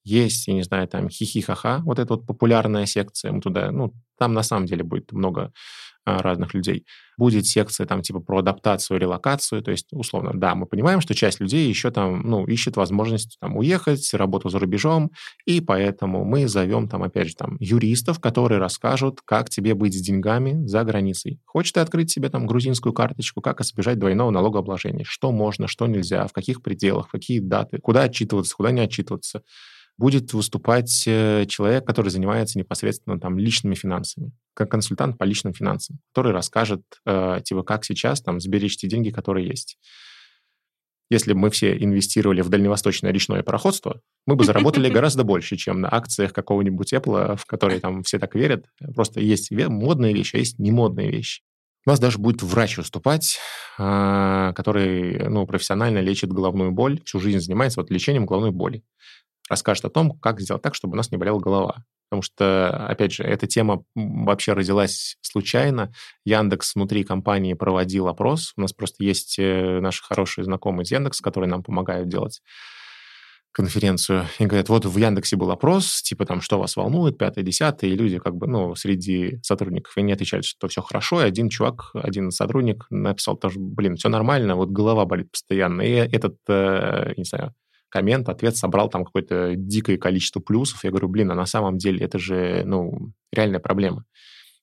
S1: есть, я не знаю, там хихи-ха-ха, вот эта вот популярная секция, мы туда, ну, там на самом деле будет много разных людей. Будет секция там типа про адаптацию, релокацию, то есть условно, да, мы понимаем, что часть людей еще там, ну, ищет возможность там уехать, работу за рубежом, и поэтому мы зовем там, опять же, там юристов, которые расскажут, как тебе быть с деньгами за границей. Хочешь ты открыть себе там грузинскую карточку, как избежать двойного налогообложения, что можно, что нельзя, в каких пределах, какие даты, куда отчитываться, куда не отчитываться будет выступать э, человек, который занимается непосредственно там личными финансами, как консультант по личным финансам, который расскажет, э, типа, как сейчас там сберечь те деньги, которые есть. Если бы мы все инвестировали в дальневосточное речное пароходство, мы бы заработали гораздо больше, чем на акциях какого-нибудь Apple, в которые там все так верят. Просто есть модные вещи, а есть немодные вещи. У нас даже будет врач выступать, а, который ну, профессионально лечит головную боль, всю жизнь занимается вот лечением головной боли расскажет о том, как сделать так, чтобы у нас не болела голова. Потому что, опять же, эта тема вообще родилась случайно. Яндекс внутри компании проводил опрос. У нас просто есть э, наши хорошие знакомые из Яндекса, которые нам помогают делать конференцию и говорят, вот в Яндексе был опрос, типа там, что вас волнует, пятое, десятое, и люди как бы, ну, среди сотрудников, и не отвечали, что все хорошо, и один чувак, один сотрудник написал тоже, блин, все нормально, вот голова болит постоянно, и этот, э, не знаю, коммент, ответ собрал там какое-то дикое количество плюсов. Я говорю, блин, а на самом деле это же, ну, реальная проблема.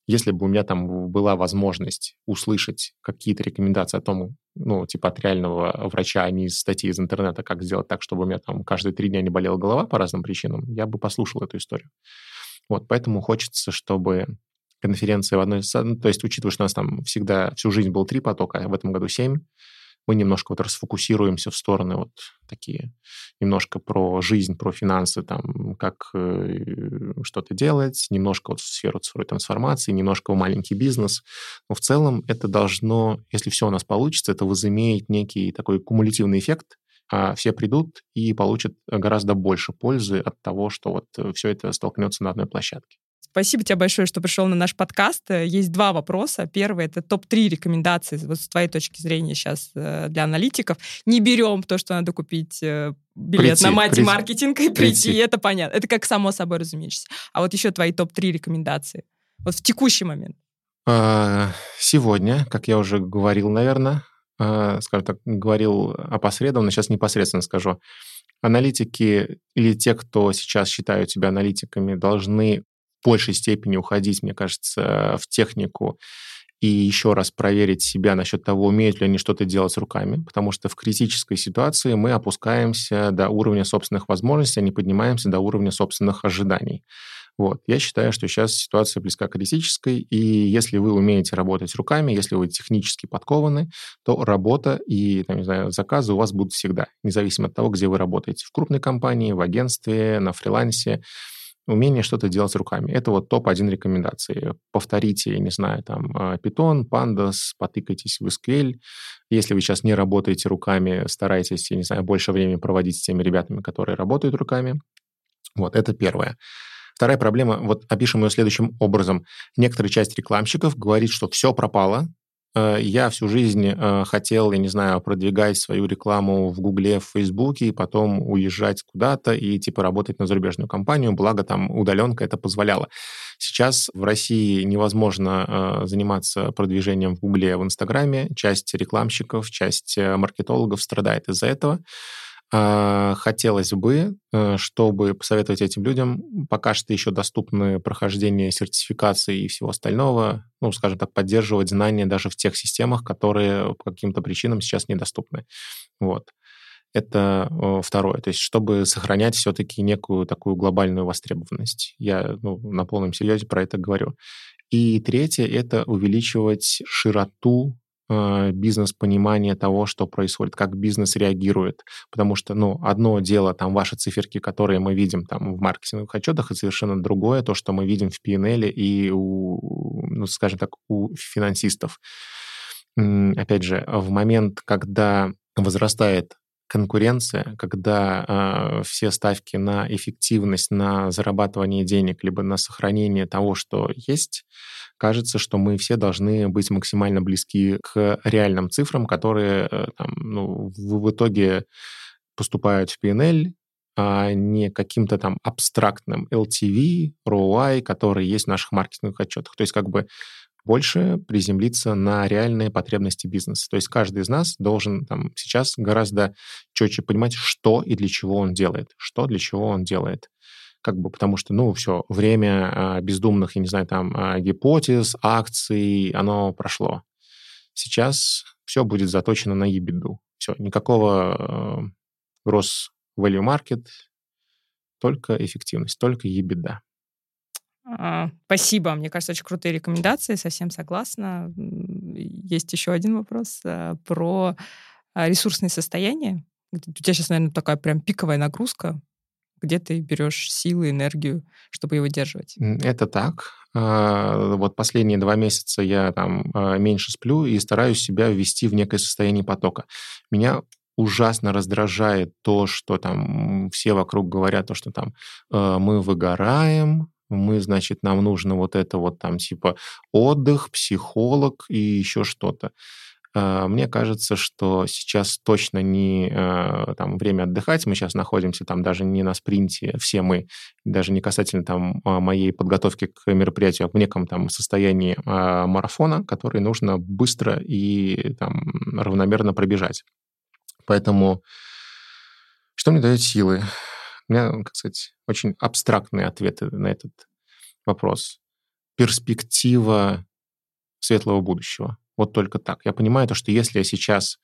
S1: Если бы у меня там была возможность услышать какие-то рекомендации о том, ну, типа от реального врача, а не из статьи из интернета, как сделать так, чтобы у меня там каждые три дня не болела голова по разным причинам, я бы послушал эту историю. Вот, поэтому хочется, чтобы конференция в одной... Ну, то есть, учитывая, что у нас там всегда всю жизнь было три потока, а в этом году семь, мы немножко вот расфокусируемся в стороны вот такие, немножко про жизнь, про финансы, там, как э, что-то делать, немножко вот в сферу цифровой трансформации, немножко в маленький бизнес. Но в целом это должно, если все у нас получится, это возымеет некий такой кумулятивный эффект, а все придут и получат гораздо больше пользы от того, что вот э, все это столкнется на одной площадке.
S2: Спасибо тебе большое, что пришел на наш подкаст. Есть два вопроса. Первый — это топ-3 рекомендации вот с твоей точки зрения сейчас э, для аналитиков. Не берем то, что надо купить э, билет прийти, на мать-маркетинг и прийти. прийти. Это понятно. Это как само собой разумеется. А вот еще твои топ-3 рекомендации. Вот в текущий момент.
S1: А, сегодня, как я уже говорил, наверное, а, скажем так, говорил опосредованно, сейчас непосредственно скажу, аналитики или те, кто сейчас считают себя аналитиками, должны большей степени уходить, мне кажется, в технику и еще раз проверить себя насчет того, умеют ли они что-то делать руками, потому что в критической ситуации мы опускаемся до уровня собственных возможностей, а не поднимаемся до уровня собственных ожиданий. Вот. Я считаю, что сейчас ситуация близка к критической, и если вы умеете работать руками, если вы технически подкованы, то работа и, там, не знаю, заказы у вас будут всегда, независимо от того, где вы работаете. В крупной компании, в агентстве, на фрилансе умение что-то делать руками. Это вот топ-1 рекомендации. Повторите, не знаю, там, а, Python, Pandas, потыкайтесь в SQL. Если вы сейчас не работаете руками, старайтесь, я не знаю, больше времени проводить с теми ребятами, которые работают руками. Вот, это первое. Вторая проблема, вот опишем ее следующим образом. Некоторая часть рекламщиков говорит, что все пропало, я всю жизнь э, хотел, я не знаю, продвигать свою рекламу в Гугле, в Фейсбуке, и потом уезжать куда-то и типа работать на зарубежную компанию, благо там удаленка это позволяла. Сейчас в России невозможно э, заниматься продвижением в Гугле, в Инстаграме. Часть рекламщиков, часть маркетологов страдает из-за этого. А, хотелось бы, э, чтобы посоветовать этим людям, пока что еще доступны прохождение сертификации и всего остального, ну, скажем так, поддерживать знания даже в тех системах, которые по каким-то причинам сейчас недоступны. Вот. Это второе. То есть, чтобы сохранять все-таки некую такую глобальную востребованность. Я ну, на полном серьезе про это говорю. И третье — это увеличивать широту Э, бизнес-понимание того, что происходит, как бизнес реагирует. Потому что, ну, одно дело, там, ваши циферки, которые мы видим там в маркетинговых отчетах, и совершенно другое то, что мы видим в P&L и у, ну, скажем так, у финансистов. Опять же, в момент, когда возрастает конкуренция, когда э, все ставки на эффективность, на зарабатывание денег, либо на сохранение того, что есть, кажется, что мы все должны быть максимально близки к реальным цифрам, которые э, там, ну, в, в итоге поступают в PNL, а не каким-то там абстрактным LTV, ROI, который есть в наших маркетинговых отчетах. То есть как бы больше приземлиться на реальные потребности бизнеса. То есть каждый из нас должен там, сейчас гораздо четче понимать, что и для чего он делает, что для чего он делает. Как бы потому что, ну, все, время а, бездумных, я не знаю, там, а, гипотез, акций, оно прошло. Сейчас все будет заточено на ебиду. Все, никакого э, gross value market, только эффективность, только ебеда.
S2: А, спасибо. Мне кажется, очень крутые рекомендации. Совсем согласна. Есть еще один вопрос а, про а, ресурсное состояние. У тебя сейчас, наверное, такая прям пиковая нагрузка. Где ты берешь силы, энергию, чтобы его держать?
S1: Это так. Вот последние два месяца я там меньше сплю и стараюсь себя ввести в некое состояние потока. Меня ужасно раздражает то, что там все вокруг говорят, то, что там мы выгораем, мы, значит, нам нужно вот это вот там типа отдых, психолог и еще что-то. А, мне кажется, что сейчас точно не а, там, время отдыхать. Мы сейчас находимся там даже не на спринте, все мы, даже не касательно там а, моей подготовки к мероприятию, а в неком там состоянии марафона, который нужно быстро и там равномерно пробежать. Поэтому что мне дает силы? У меня, как сказать, очень абстрактные ответы на этот вопрос. Перспектива светлого будущего. Вот только так. Я понимаю то, что если я сейчас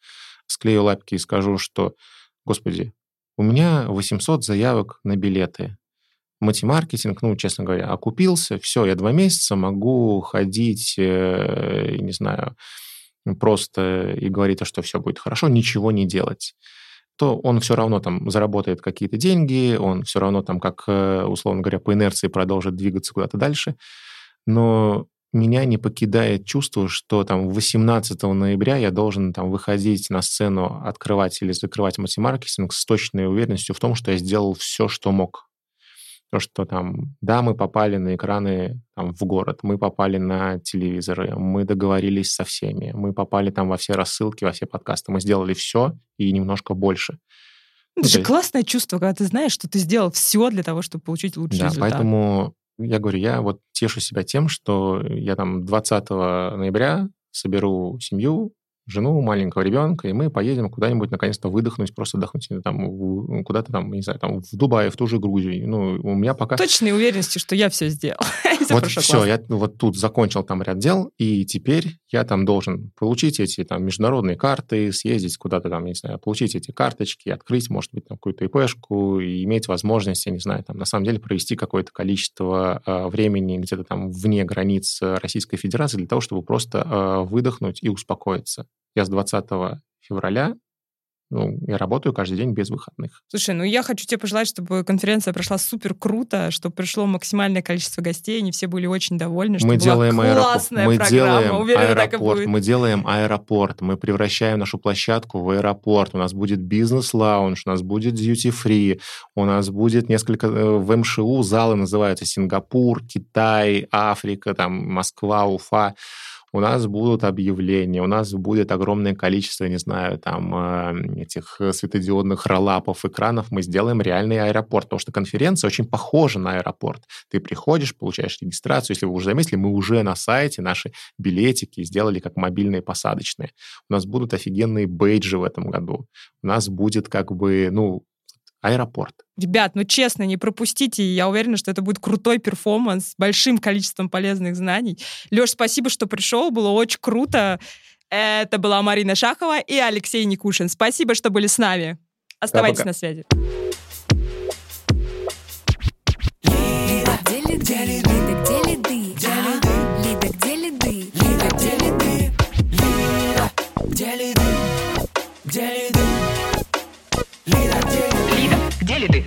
S1: склею лапки и скажу, что, господи, у меня 800 заявок на билеты, матемаркетинг, ну, честно говоря, окупился, все, я два месяца могу ходить, э, не знаю, просто и говорит, что все будет хорошо, ничего не делать то он все равно там заработает какие-то деньги, он все равно там, как, э, условно говоря, по инерции продолжит двигаться куда-то дальше. Но меня не покидает чувство, что там 18 ноября я должен там выходить на сцену, открывать или закрывать мультимаркетинг с точной уверенностью в том, что я сделал все, что мог. То, что там, да, мы попали на экраны там, в город, мы попали на телевизоры, мы договорились со всеми, мы попали там во все рассылки, во все подкасты, мы сделали все и немножко больше.
S2: Это ну, же классное чувство, когда ты знаешь, что ты сделал все для того, чтобы получить лучший
S1: да,
S2: результат.
S1: поэтому я говорю, я вот тешу себя тем, что я там 20 ноября соберу семью, жену, маленького ребенка, и мы поедем куда-нибудь наконец-то выдохнуть, просто отдохнуть там, куда-то там, не знаю, там в Дубае, в ту же Грузию. Ну, у меня пока...
S2: Точной уверенности, что я все сделал.
S1: вот все, я вот тут закончил там ряд дел, и теперь я там должен получить эти там международные карты, съездить куда-то там, не знаю, получить эти карточки, открыть, может быть, там какую-то ИПшку, и иметь возможность, я не знаю, там на самом деле провести какое-то количество э, времени где-то там вне границ Российской Федерации для того, чтобы просто э, выдохнуть и успокоиться. Я с 20 февраля ну, я работаю каждый день без выходных.
S2: Слушай, ну я хочу тебе пожелать, чтобы конференция прошла супер круто, чтобы пришло максимальное количество гостей, они все были очень довольны,
S1: мы делаем
S2: была классная
S1: мы
S2: программа.
S1: Делаем
S2: Уверена,
S1: аэропорт, мы делаем аэропорт, мы превращаем нашу площадку в аэропорт. У нас будет бизнес-лаунж, у нас будет duty-free, у нас будет несколько... Э, в МШУ залы называются Сингапур, Китай, Африка, там, Москва, Уфа у нас будут объявления, у нас будет огромное количество, не знаю, там, э, этих светодиодных роллапов, экранов, мы сделаем реальный аэропорт, потому что конференция очень похожа на аэропорт. Ты приходишь, получаешь регистрацию, если вы уже заметили, мы уже на сайте наши билетики сделали как мобильные посадочные. У нас будут офигенные бейджи в этом году. У нас будет как бы, ну, аэропорт.
S2: Ребят, ну честно, не пропустите. Я уверена, что это будет крутой перформанс с большим количеством полезных знаний. Леш, спасибо, что пришел. Было очень круто. Это была Марина Шахова и Алексей Никушин. Спасибо, что были с нами. Оставайтесь Пока. на связи. Где лиды? Где лиды? Лида, где лиды? மேலிது